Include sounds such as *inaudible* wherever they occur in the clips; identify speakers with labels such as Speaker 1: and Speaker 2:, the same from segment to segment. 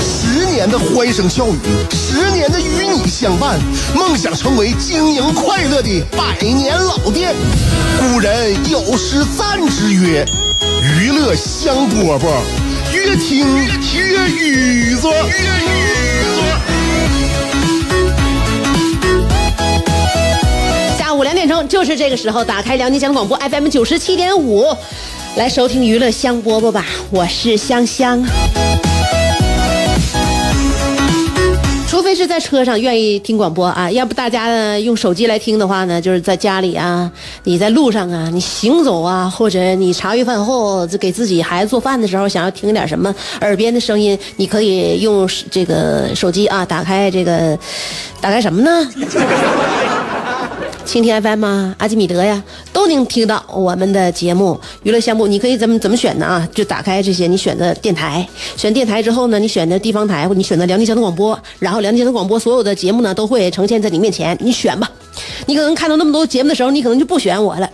Speaker 1: 十年的欢声笑语，十年的与你相伴，梦想成为经营快乐的百年老店。古人有诗赞之曰：“娱乐香饽饽，越听越雨左。”
Speaker 2: 下午两点钟就是这个时候，打开辽宁交通广播 FM 九十七点五，来收听娱乐香饽饽吧。我是香香。除非是在车上愿意听广播啊，要不大家呢用手机来听的话呢，就是在家里啊，你在路上啊，你行走啊，或者你茶余饭后就给自己孩子做饭的时候，想要听点什么耳边的声音，你可以用这个手机啊，打开这个，打开什么呢？蜻蜓 FM 啊，阿基米德呀，都能听到我们的节目娱乐项目。你可以怎么怎么选呢啊？就打开这些，你选择电台，选电台之后呢，你选择地方台，或你选择辽宁交通广播，然后辽宁交通广播所有的节目呢都会呈现在你面前，你选吧。你可能看到那么多节目的时候，你可能就不选我了。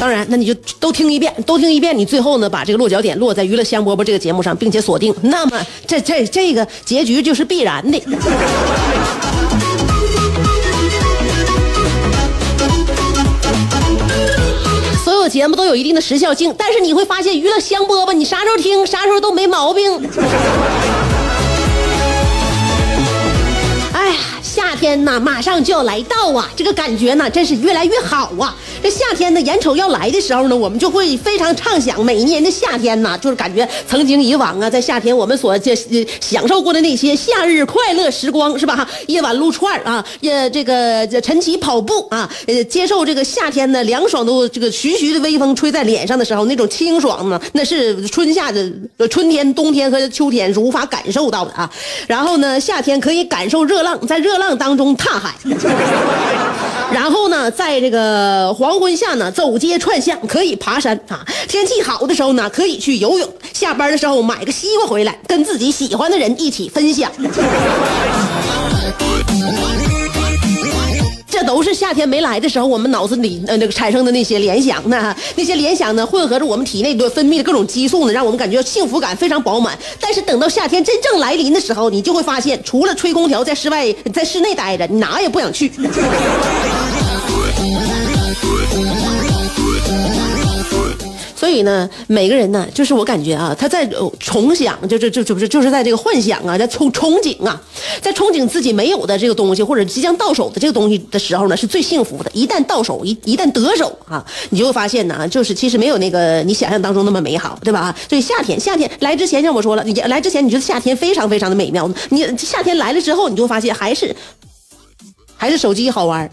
Speaker 2: 当然，那你就都听一遍，都听一遍，你最后呢把这个落脚点落在娱乐香饽饽这个节目上，并且锁定，那么这这这个结局就是必然的。*laughs* 所有节目都有一定的时效性，但是你会发现娱乐香饽饽，你啥时候听啥时候都没毛病。哎呀，夏天呐，马上就要来到啊，这个感觉呢，真是越来越好啊。夏天呢，眼瞅要来的时候呢，我们就会非常畅想每一年的夏天呐，就是感觉曾经以往啊，在夏天我们所这享受过的那些夏日快乐时光，是吧？夜晚撸串啊，也这个晨起跑步啊，呃，接受这个夏天的凉爽的这个徐徐的微风吹在脸上的时候，那种清爽呢，那是春夏的春天、冬天和秋天是无法感受到的啊。然后呢，夏天可以感受热浪，在热浪当中踏海。然后呢，在这个黄昏下呢，走街串巷，可以爬山啊。天气好的时候呢，可以去游泳。下班的时候买个西瓜回来，跟自己喜欢的人一起分享。都是夏天没来的时候，我们脑子里呃那个产生的那些联想呢，那些联想呢，混合着我们体内的分泌的各种激素呢，让我们感觉幸福感非常饱满。但是等到夏天真正来临的时候，你就会发现，除了吹空调在室外在室内待着，你哪也不想去。所以呢，每个人呢，就是我感觉啊，他在重想，就是就就是就是在这个幻想啊，在憧憧憬啊，在憧憬自己没有的这个东西，或者即将到手的这个东西的时候呢，是最幸福的。一旦到手，一一旦得手啊，你就会发现呢，就是其实没有那个你想象当中那么美好，对吧？所以夏天，夏天来之前，像我说了，你来之前你觉得夏天非常非常的美妙，你夏天来了之后，你就发现还是还是手机好玩。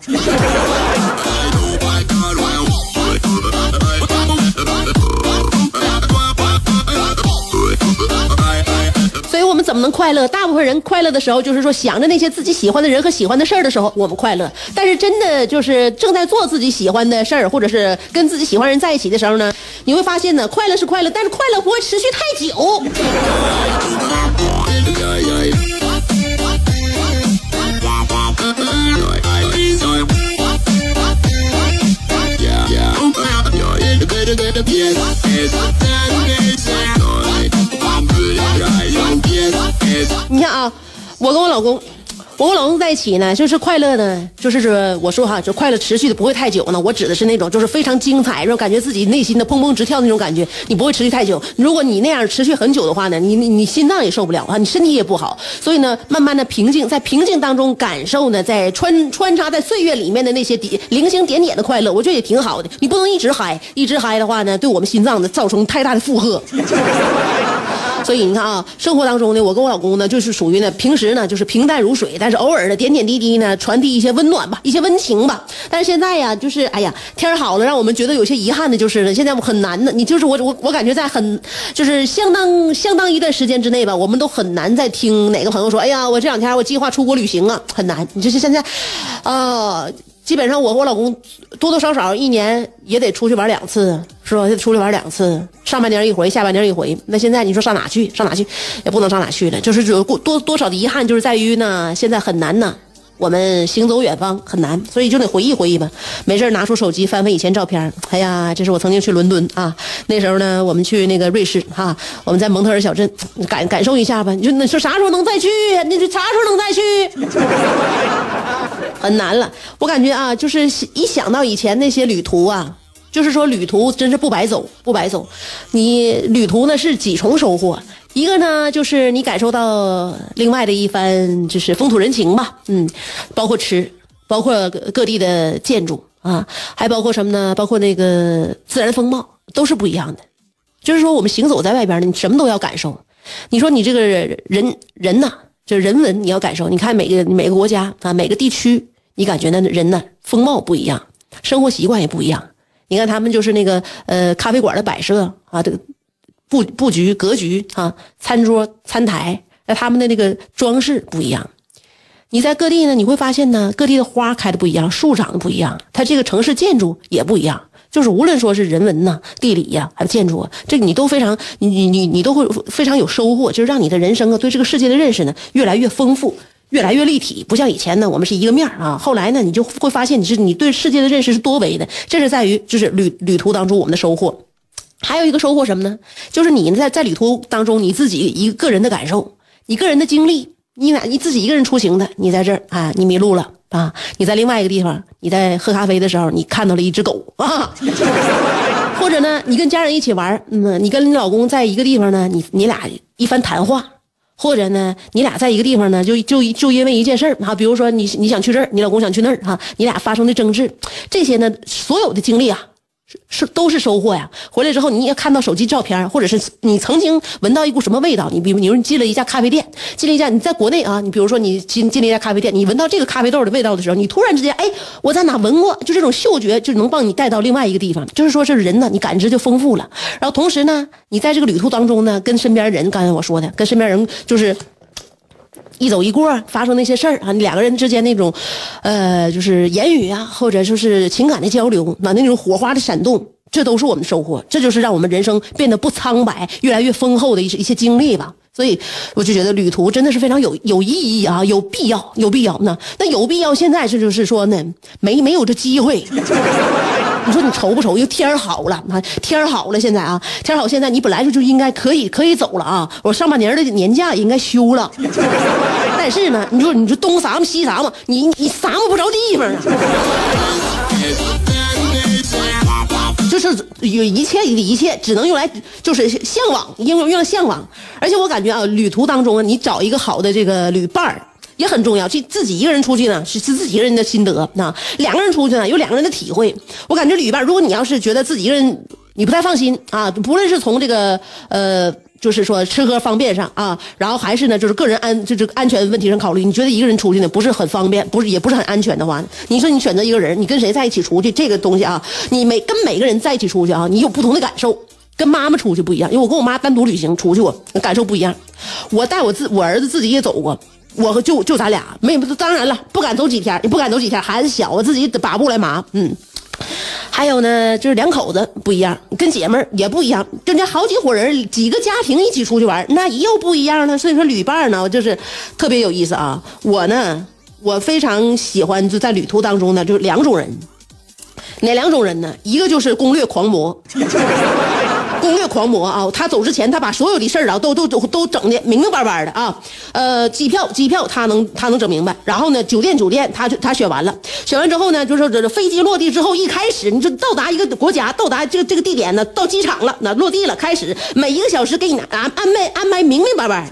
Speaker 2: 怎么能快乐？大部分人快乐的时候，就是说想着那些自己喜欢的人和喜欢的事儿的时候，我们快乐。但是真的就是正在做自己喜欢的事儿，或者是跟自己喜欢人在一起的时候呢，你会发现呢，快乐是快乐，但是快乐不会持续太久。你看啊，我跟我老公，我跟我老公在一起呢，就是快乐呢，就是说我说哈，就快乐持续的不会太久呢。我指的是那种就是非常精彩，然后感觉自己内心的砰砰直跳那种感觉，你不会持续太久。如果你那样持续很久的话呢，你你你心脏也受不了啊，你身体也不好。所以呢，慢慢的平静，在平静当中感受呢，在穿穿插在岁月里面的那些点零星点点的快乐，我觉得也挺好的。你不能一直嗨，一直嗨的话呢，对我们心脏呢造成太大的负荷。所以你看啊，生活当中呢，我跟我老公呢，就是属于呢，平时呢就是平淡如水，但是偶尔的点点滴滴呢，传递一些温暖吧，一些温情吧。但是现在呀，就是哎呀，天好了，让我们觉得有些遗憾的就是呢，现在我很难的，你就是我我我感觉在很就是相当相当一段时间之内吧，我们都很难再听哪个朋友说，哎呀，我这两天我计划出国旅行啊，很难。你就是现在，啊、*laughs* 基本上我和我老公多多少少一年也得出去玩两次，是吧？得出去玩两次，上半年一回，下半年一回。那现在你说上哪去？上哪去？也不能上哪去了。就是有过多多少的遗憾，就是在于呢，现在很难呢。我们行走远方很难，所以就得回忆回忆吧。没事拿出手机翻翻以前照片。哎呀，这是我曾经去伦敦啊，那时候呢，我们去那个瑞士哈、我们在蒙特尔小镇感感受一下吧。你说你说啥时候能再去？你说啥时候能再去？很难了。我感觉啊，就是一想到以前那些旅途啊，就是说旅途真是不白走，不白走。你旅途呢是几重收获，一个呢就是你感受到另外的一番就是风土人情吧，嗯，包括吃，包括各地的建筑啊，还包括什么呢？包括那个自然风貌都是不一样的。就是说，我们行走在外边呢，你什么都要感受。你说你这个人人呐，就人文你要感受。你看每个每个国家啊，每个地区，你感觉那人呢风貌不一样，生活习惯也不一样。你看他们就是那个呃咖啡馆的摆设啊，这个布布局格局啊，餐桌餐台，那他们的那个装饰不一样。你在各地呢，你会发现呢，各地的花开的不一样，树长得不一样，它这个城市建筑也不一样。就是无论说是人文呐、地理呀、还有建筑啊，这个你都非常，你你你你都会非常有收获，就是让你的人生啊，对这个世界的认识呢，越来越丰富，越来越立体。不像以前呢，我们是一个面儿啊，后来呢，你就会发现你是你对世界的认识是多维的，这是在于就是旅旅途当中我们的收获。还有一个收获什么呢？就是你在在旅途当中你自己一个人的感受，你个人的经历，你俩你自己一个人出行的，你在这儿啊，你迷路了啊，你在另外一个地方，你在喝咖啡的时候，你看到了一只狗啊，*laughs* 或者呢，你跟家人一起玩，嗯，你跟你老公在一个地方呢，你你俩一番谈话。或者呢，你俩在一个地方呢，就就就因为一件事儿哈，比如说你你想去这儿，你老公想去那儿哈，你俩发生的争执，这些呢，所有的经历啊，是是都是收获呀。回来之后，你也看到手机照片，或者是你曾经闻到一股什么味道。你比如，你说你进了一家咖啡店，进了一家你在国内啊，你比如说你进进了一家咖啡店，你闻到这个咖啡豆的味道的时候，你突然之间，哎，我在哪闻过？就这种嗅觉就能帮你带到另外一个地方。就是说，这人呢，你感知就丰富了。然后同时呢，你在这个旅途当中呢，跟身边人，刚才我说的，跟身边人就是。一走一过发生那些事儿啊，两个人之间那种，呃，就是言语啊，或者就是情感的交流，那那种火花的闪动，这都是我们的收获，这就是让我们人生变得不苍白、越来越丰厚的一些一些经历吧。所以我就觉得旅途真的是非常有有意义啊，有必要，有必要呢。那有必要，现在是就是说呢，没没有这机会。你说你愁不愁？又天好了啊，天好了，现在啊，天好，现在你本来就就应该可以可以走了啊。我上半年的年假也应该休了，*laughs* 但是呢，你说你说东撒么西撒么，你你撒么不着地方啊。就是有一切的一切，只能用来就是向往，应用用来向往。而且我感觉啊，旅途当中啊，你找一个好的这个旅伴儿。也很重要，这自己一个人出去呢，是是自己一个人的心得啊；两个人出去呢，有两个人的体会。我感觉旅伴，如果你要是觉得自己一个人你不太放心啊，不论是从这个呃，就是说吃喝方便上啊，然后还是呢，就是个人安就是安全问题上考虑，你觉得一个人出去呢不是很方便，不是也不是很安全的话，你说你选择一个人，你跟谁在一起出去，这个东西啊，你每跟每个人在一起出去啊，你有不同的感受。跟妈妈出去不一样，因为我跟我妈单独旅行出去过，感受不一样。我带我自我儿子自己也走过。我和就就咱俩，没当然了，不敢走几天，也不敢走几天，孩子小，我自己得把不来麻，嗯。还有呢，就是两口子不一样，跟姐们儿也不一样，人家好几伙人，几个家庭一起出去玩，那又不一样了。所以说旅伴呢，就是特别有意思啊。我呢，我非常喜欢就在旅途当中呢，就两种人，哪两种人呢？一个就是攻略狂魔。*laughs* 攻略狂魔啊！他走之前，他把所有的事儿啊，都都都都整的明明白白的啊。呃，机票机票他能他能整明白。然后呢，酒店酒店他他选完了，选完之后呢，就是这飞机落地之后，一开始你就到达一个国家，到达这个这个地点呢，到机场了，那落地了，开始每一个小时给你安安排安排明明白白。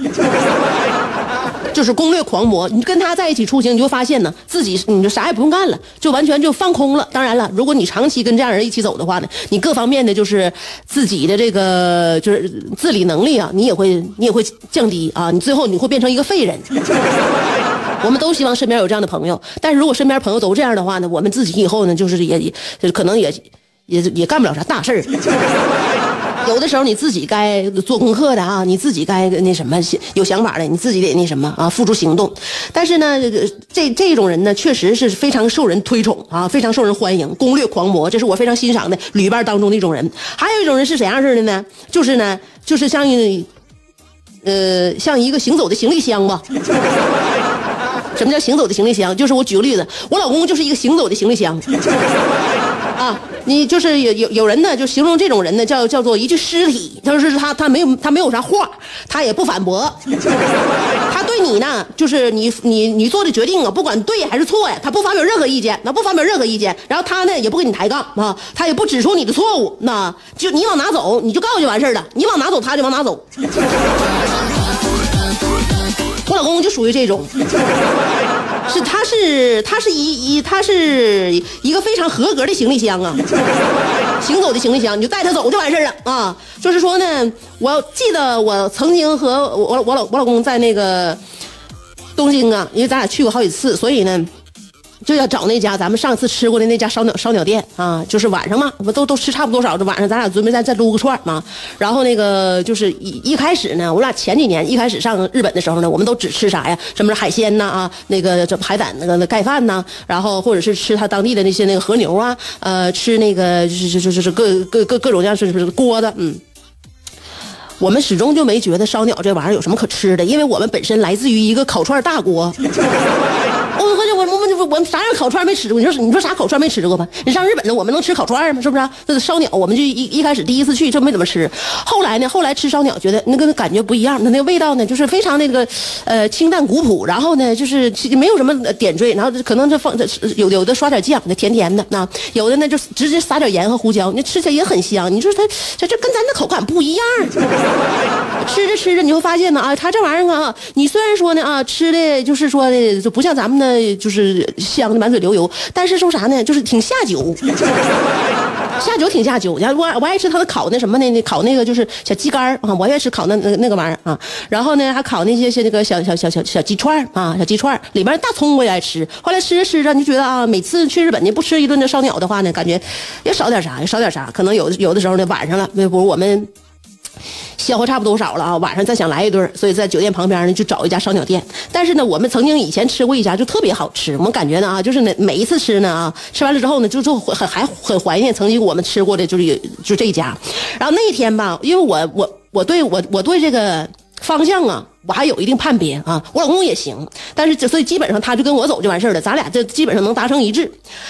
Speaker 2: 就是攻略狂魔。你跟他在一起出行，你就发现呢，自己你就啥也不用干了，就完全就放空了。当然了，如果你长期跟这样人一起走的话呢，你各方面的就是自己的这个就是自理能力啊，你也会 *laughs* 你也会降低啊，你最后你会变成一个废人。我们都希望身边有这样的朋友，但是如果身边朋友都这样的话呢，我们自己以后呢，就是也也可能也也也干不了啥大事儿。有的时候你自己该做功课的啊，你自己该那什么有想法的，你自己得那什么啊，付出行动。但是呢，这这种人呢，确实是非常受人推崇啊，非常受人欢迎。攻略狂魔，这是我非常欣赏的旅伴当中的一种人。还有一种人是怎样式的呢？就是呢，就是像呃像一个行走的行李箱吧。*laughs* 什么叫行走的行李箱？就是我举个例子，我老公就是一个行走的行李箱。*laughs* 啊，你就是有有有人呢，就形容这种人呢，叫叫做一具尸体。就是他他没有他没有啥话，他也不反驳。他对你呢，就是你你你做的决定啊，不管对还是错呀，他不发表任何意见，那不发表任何意见。然后他呢也不跟你抬杠啊，他也不指出你的错误。那就你往哪走，你就告诉就完事了。你往哪走，他就往哪走。我老公就属于这种，是他是他是一一他是一个非常合格的行李箱啊，*laughs* 行走的行李箱，你就带他走就完事了啊。就是说呢，我记得我曾经和我我老我老公在那个东京啊，因为咱俩去过好几次，所以呢。就要找那家咱们上次吃过的那家烧鸟烧鸟店啊，就是晚上嘛，我们都都吃差不多少，这晚上咱俩准备再再撸个串嘛。然后那个就是一一开始呢，我俩前几年一开始上日本的时候呢，我们都只吃啥呀？什么海鲜呐啊，那个这海胆那个盖饭呐，然后或者是吃他当地的那些那个和牛啊，呃，吃那个就是就是就是各各各各种各样是是锅的，嗯。我们始终就没觉得烧鸟这玩意儿有什么可吃的，因为我们本身来自于一个烤串大国。我们啥样烤串没吃过？你说你说啥烤串没吃过吧？你上日本呢，我们能吃烤串吗？是不是？这烧鸟，我们就一一开始第一次去就没怎么吃。后来呢，后来吃烧鸟，觉得那个感觉不一样。那那个味道呢，就是非常那个呃清淡古朴，然后呢就是没有什么点缀，然后可能这放有有的刷点酱，那甜甜的那有的呢就直接撒点盐和胡椒，那吃起来也很香。你说它这这跟咱的口感不一样。吃着吃着你会发现呢啊，它这玩意儿啊，你虽然说呢啊吃的就是说的就不像咱们的。就是香的满嘴流油，但是说啥呢？就是挺下酒，*laughs* 下酒挺下酒。然后我我爱吃他的烤那什么呢？烤那个就是小鸡肝啊，我爱吃烤那那那个玩意儿啊。然后呢，还烤那些些那个小小小小小鸡串啊，小鸡串里面大葱我也爱吃。后来吃着吃着，你就觉得啊，每次去日本呢不吃一顿这烧鸟的话呢，感觉也少点啥，也少点啥。可能有有的时候呢，晚上了，不如我们。消化差不多少了啊，晚上再想来一顿，所以在酒店旁边呢就找一家烧鸟店。但是呢，我们曾经以前吃过一家，就特别好吃。我们感觉呢啊，就是呢每一次吃呢啊，吃完了之后呢，就就很还很怀念曾经我们吃过的，就是就这一家。然后那一天吧，因为我我我对我我对这个方向啊，我还有一定判别啊。我老公也行，但是就所以基本上他就跟我走就完事了，咱俩这基本上能达成一致。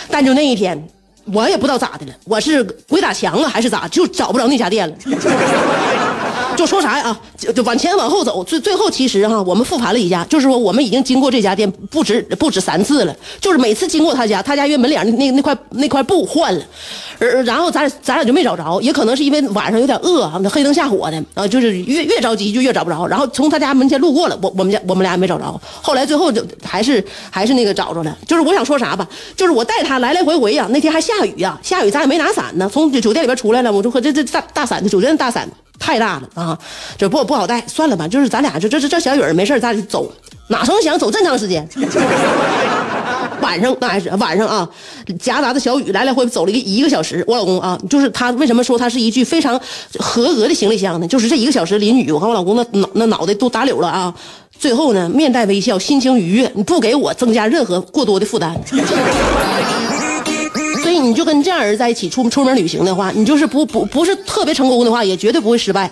Speaker 2: 但就那一天。我也不知道咋的了，我是鬼打墙了还是咋，就找不着那家店了。就说啥呀啊，就就往前往后走，最最后其实哈，我们复盘了一下，就是说我们已经经过这家店不止不止三次了，就是每次经过他家，他家院门脸那那块那块布换了，而然后咱咱俩就没找着，也可能是因为晚上有点饿啊，黑灯瞎火的啊，就是越越着急就越找不着，然后从他家门前路过了，我我们家我们俩也没找着，后来最后就还是还是那个找着了，就是我想说啥吧，就是我带他来来回回呀，那天还下雨呀，下雨咱也没拿伞呢，从酒店里边出来了，我就和这这大大伞的，酒店的大伞。太大了啊，这不不好带，算了吧。就是咱俩就这这这小雨没事咱俩就走，哪成想走这么长时间？*laughs* 晚上那还是晚上啊，夹杂着小雨，来来回走了一个一个小时。我老公啊，就是他为什么说他是一具非常合格的行李箱呢？就是这一个小时淋雨，我看我老公那脑那脑袋都打柳了啊。最后呢，面带微笑，心情愉悦，你不给我增加任何过多的负担。你就跟这样人在一起出出门旅行的话，你就是不不不是特别成功的话，也绝对不会失败。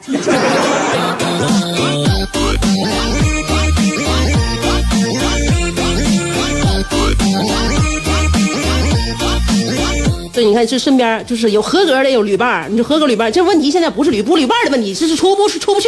Speaker 2: 对，你看这身边就是有合格的，有旅伴你说合格旅伴这问题现在不是旅不旅伴的问题，这是出不出不去。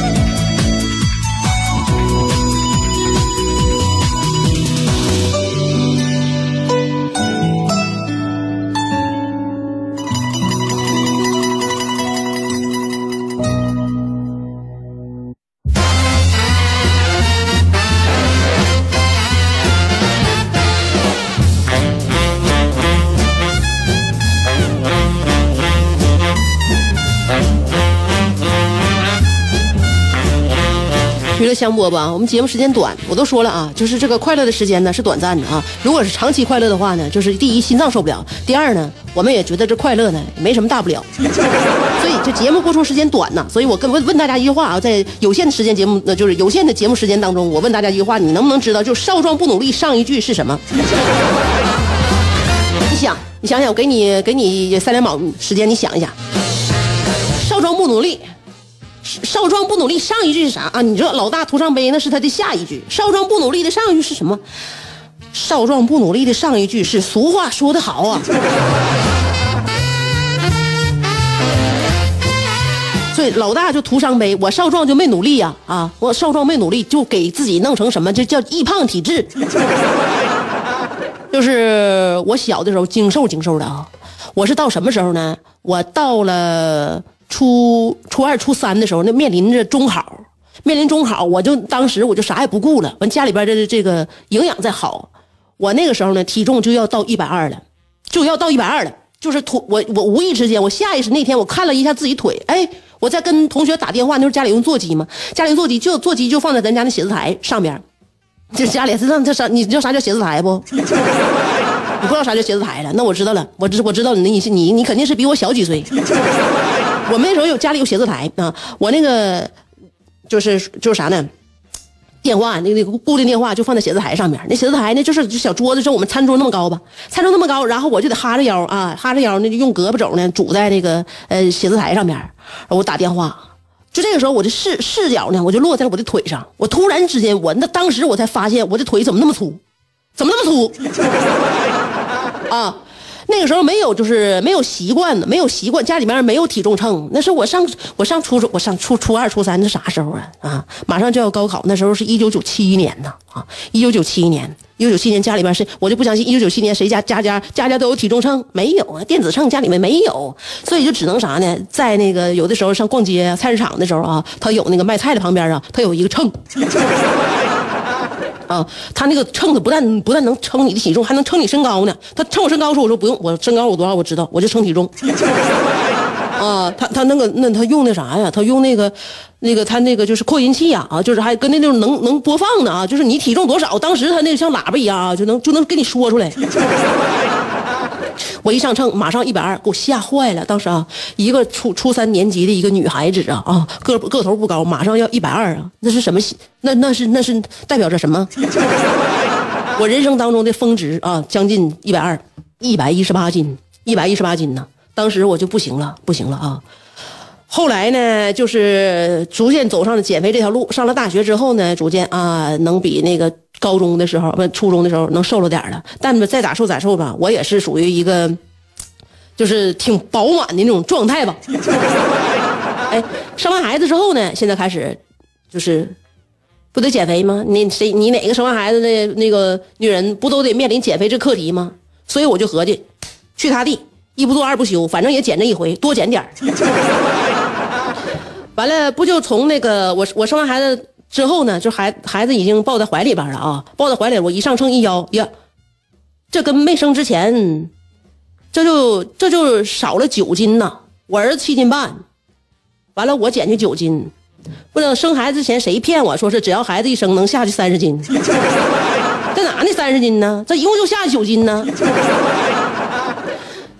Speaker 2: 香饽饽，我们节目时间短，我都说了啊，就是这个快乐的时间呢是短暂的啊。如果是长期快乐的话呢，就是第一心脏受不了，第二呢，我们也觉得这快乐呢没什么大不了。所以这节目播出时间短呐，所以我跟问问大家一句话啊，在有限的时间节目，那就是有限的节目时间当中，我问大家一句话，你能不能知道，就少壮不努力上一句是什么？*laughs* 你想，你想想，我给你给你三两秒时间，你想一想，少壮不努力。少壮不努力，上一句是啥啊？你说老大徒伤悲，那是他的下一句。少壮不努力的上一句是什么？少壮不努力的上一句是俗话说得好啊。所以老大就徒伤悲，我少壮就没努力呀啊！我少壮没努力，就给自己弄成什么？这叫易胖体质。*laughs* 就是我小的时候精瘦精瘦的啊，我是到什么时候呢？我到了。初初二、初三的时候，那面临着中考，面临中考，我就当时我就啥也不顾了。完家里边的这个营养再好，我那个时候呢体重就要到一百二了，就要到一百二了。就是腿，我我无意之间，我下意识那天我看了一下自己腿，哎，我在跟同学打电话，那时候家里用座机嘛，家里座机就座机就放在咱家那写字台上边，这家里是让这啥？你知道啥叫写字台不？*laughs* 你不知道啥叫写字台了？那我知道了，我知我知道你你你你肯定是比我小几岁。我们那时候有家里有写字台啊，我那个就是就是啥呢？电话那个那个固定电话就放在写字台上面。那写字台呢，就是小桌子，像我们餐桌那么高吧，餐桌那么高，然后我就得哈着腰啊，哈着腰，那就用胳膊肘呢拄在那个呃写字台上面，我打电话。就这个时候，我的视视角呢，我就落在了我的腿上。我突然之间，我那当时我才发现，我的腿怎么那么粗？怎么那么粗？*laughs* 啊！那个时候没有，就是没有习惯的，没有习惯，家里面没有体重秤。那是我上我上初中，我上初初二、初三，那啥时候啊？啊，马上就要高考，那时候是一九九七年呢啊，一九九七年，一九九七年家里边是，我就不相信一九九七年谁家家家家家都有体重秤，没有啊，电子秤家里面没有，所以就只能啥呢？在那个有的时候上逛街菜市场的时候啊，他有那个卖菜的旁边啊，他有一个秤。*laughs* 啊，他那个秤子不但不但能称你的体重，还能称你身高呢。他称我身高，说我说不用，我身高我多少我知道，我就称体重。*laughs* 啊，他他那个那他用那啥呀？他用那个那个他那个就是扩音器呀啊，就是还跟那种能能播放的啊，就是你体重多少，当时他那个像喇叭一样啊，就能就能跟你说出来。我一上秤，马上一百二，给我吓坏了。当时啊，一个初初三年级的一个女孩子啊啊，个个头不高，马上要一百二啊，那是什么？那那是那是代表着什么？*laughs* 我人生当中的峰值啊，将近一百二，一百一十八斤，一百一十八斤呢。当时我就不行了，不行了啊。后来呢，就是逐渐走上了减肥这条路。上了大学之后呢，逐渐啊，能比那个高中的时候不初中的时候能瘦了点了。但再咋瘦咋瘦吧，我也是属于一个，就是挺饱满的那种状态吧。*laughs* 哎，生完孩子之后呢，现在开始，就是不得减肥吗？你谁你哪个生完孩子的那个女人不都得面临减肥这课题吗？所以我就合计，去他地，一不做二不休，反正也减这一回，多减点 *laughs* 完了，不就从那个我我生完孩子之后呢，就孩孩子已经抱在怀里边了啊，抱在怀里，我一上秤一腰呀，这跟没生之前，这就这就少了九斤呐。我儿子七斤半，完了我减去九斤，不知道生孩子之前谁骗我说是只要孩子一生能下去三十斤，在哪呢？三十斤呢？这一共就下去九斤呢。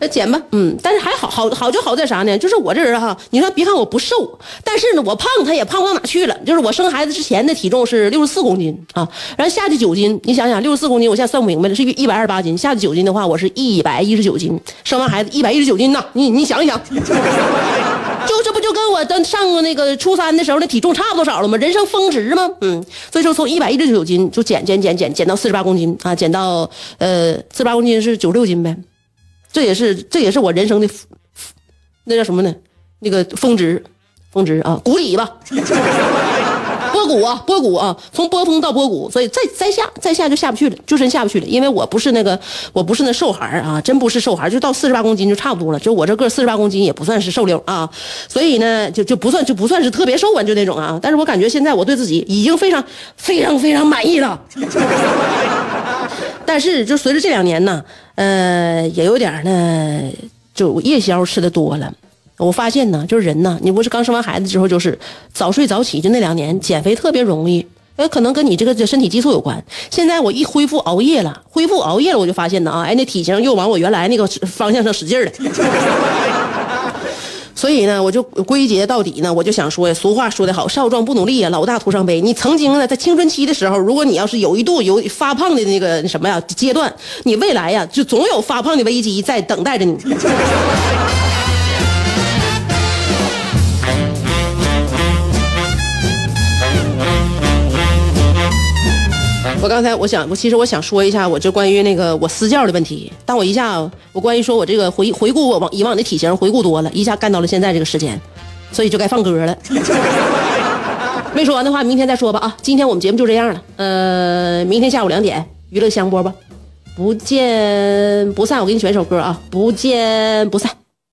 Speaker 2: 那减吧，嗯，但是还好，好好就好在啥呢？就是我这人哈，你说别看我不瘦，但是呢，我胖他也胖不到哪去了。就是我生孩子之前的体重是六十四公斤啊，然后下去九斤，你想想，六十四公斤，我现在算不明白了，是一百二十八斤，下去九斤的话，我是一百一十九斤。生完孩子一百一十九斤呢，你你想一想，*laughs* 就这不就跟我当上那个初三的时候的体重差不多少了吗？人生峰值吗？嗯，所以说从一百一十九斤就减减减减减到四十八公斤啊，减到呃四十八公斤是九十六斤呗。这也是这也是我人生的，那叫什么呢？那个峰值，峰值啊，谷底吧，*laughs* 波谷啊，波谷啊，从波峰到波谷，所以再再下再下就下不去了，就真下不去了。因为我不是那个，我不是那瘦孩啊，真不是瘦孩，就到四十八公斤就差不多了。就我这个四十八公斤也不算是瘦溜啊，所以呢，就就不算就不算是特别瘦啊，就那种啊。但是我感觉现在我对自己已经非常非常非常满意了。*laughs* 但是就随着这两年呢。呃，也有点呢，就夜宵吃的多了。我发现呢，就是人呢，你不是刚生完孩子之后，就是早睡早起，就那两年减肥特别容易。呃，可能跟你这个身体激素有关。现在我一恢复熬夜了，恢复熬夜了，我就发现呢啊，哎，那体型又往我原来那个方向上使劲了。所以呢，我就归结到底呢，我就想说呀，俗话说得好，少壮不努力呀，老大徒伤悲。你曾经呢，在青春期的时候，如果你要是有一度有发胖的那个什么呀阶段，你未来呀，就总有发胖的危机在等待着你。我刚才我想，我其实我想说一下，我这关于那个我私教的问题。但我一下，我关于说我这个回回顾我往以往的体型回顾多了，一下干到了现在这个时间，所以就该放歌了。*laughs* 没说完的话，明天再说吧啊！今天我们节目就这样了，呃，明天下午两点娱乐香播吧，不见不散。我给你选一首歌啊，不见不散。